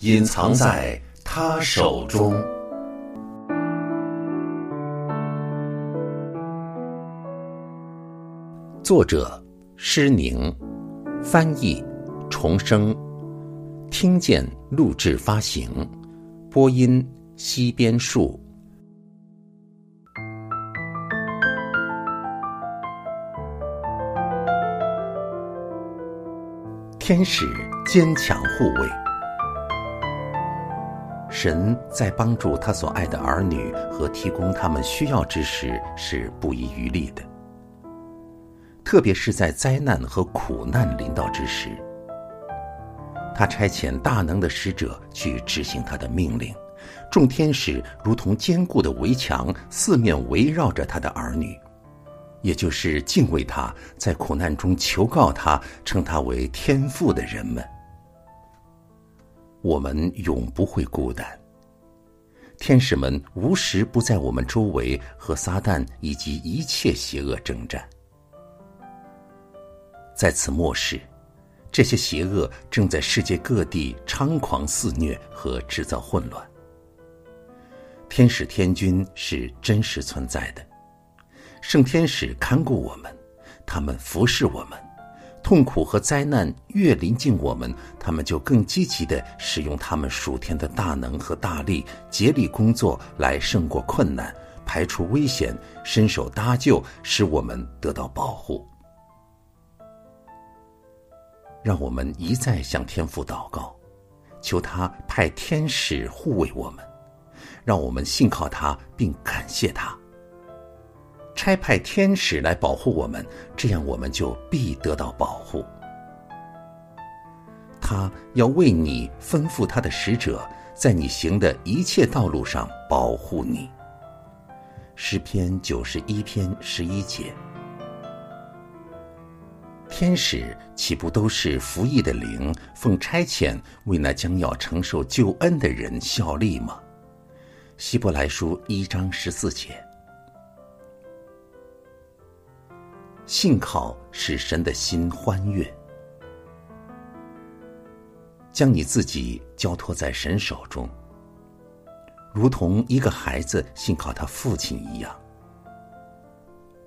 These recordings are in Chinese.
隐藏在他手中。作者：施宁，翻译：重生，听见录制发行，播音：西边树。天使坚强护卫。神在帮助他所爱的儿女和提供他们需要之时是不遗余力的，特别是在灾难和苦难临到之时，他差遣大能的使者去执行他的命令，众天使如同坚固的围墙，四面围绕着他的儿女，也就是敬畏他，在苦难中求告他，称他为天父的人们。我们永不会孤单。天使们无时不在我们周围，和撒旦以及一切邪恶征战。在此末世，这些邪恶正在世界各地猖狂肆虐和制造混乱。天使天军是真实存在的，圣天使看顾我们，他们服侍我们。痛苦和灾难越临近我们，他们就更积极地使用他们属天的大能和大力，竭力工作来胜过困难，排除危险，伸手搭救，使我们得到保护。让我们一再向天父祷告，求他派天使护卫我们，让我们信靠他，并感谢他。差派天使来保护我们，这样我们就必得到保护。他要为你吩咐他的使者，在你行的一切道路上保护你。诗篇九十一篇十一节。天使岂不都是服役的灵，奉差遣为那将要承受救恩的人效力吗？希伯来书一章十四节。信靠使神的心欢悦，将你自己交托在神手中，如同一个孩子信靠他父亲一样。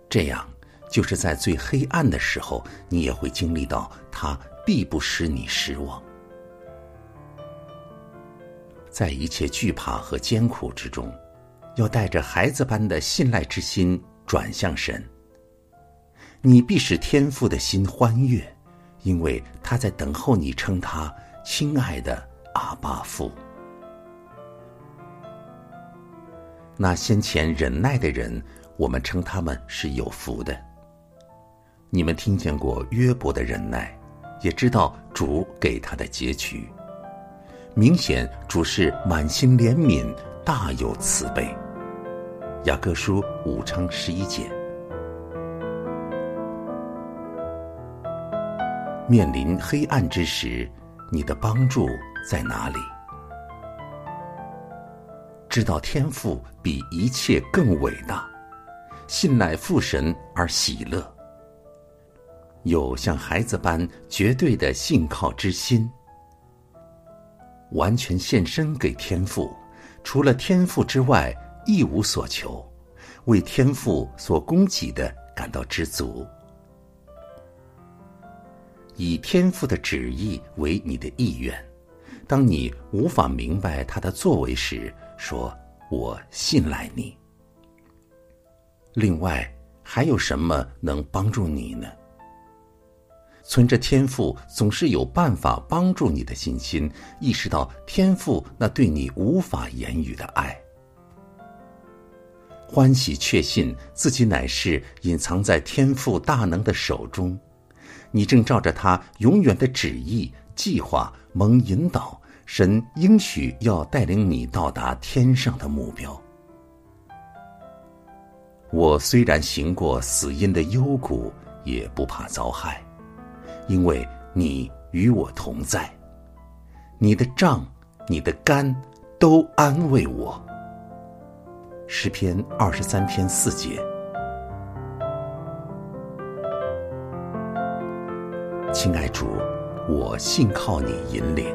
这样，就是在最黑暗的时候，你也会经历到他必不使你失望。在一切惧怕和艰苦之中，要带着孩子般的信赖之心转向神。你必使天父的心欢悦，因为他在等候你称他亲爱的阿巴父。那先前忍耐的人，我们称他们是有福的。你们听见过约伯的忍耐，也知道主给他的结局。明显主是满心怜悯，大有慈悲。雅各书五章十一节。面临黑暗之时，你的帮助在哪里？知道天赋比一切更伟大，信赖父神而喜乐，有像孩子般绝对的信靠之心，完全献身给天赋，除了天赋之外一无所求，为天赋所供给的感到知足。以天父的旨意为你的意愿，当你无法明白他的作为时，说：“我信赖你。”另外，还有什么能帮助你呢？存着天赋总是有办法帮助你的信心，意识到天赋那对你无法言语的爱，欢喜确信自己乃是隐藏在天赋大能的手中。你正照着他永远的旨意计划蒙引导，神应许要带领你到达天上的目标。我虽然行过死荫的幽谷，也不怕遭害，因为你与我同在。你的杖、你的竿都安慰我。诗篇二十三篇四节。亲爱主，我信靠你引领。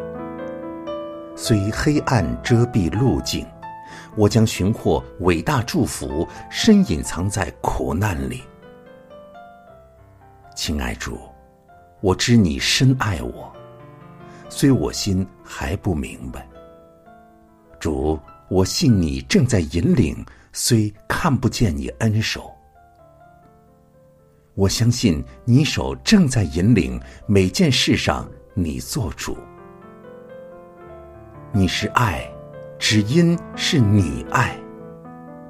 虽黑暗遮蔽路径。我将寻获伟大祝福，深隐藏在苦难里。亲爱主，我知你深爱我，虽我心还不明白。主，我信你正在引领，虽看不见你恩手。我相信你手正在引领每件事上，你做主。你是爱。只因是你爱，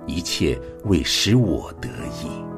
一切为使我得意。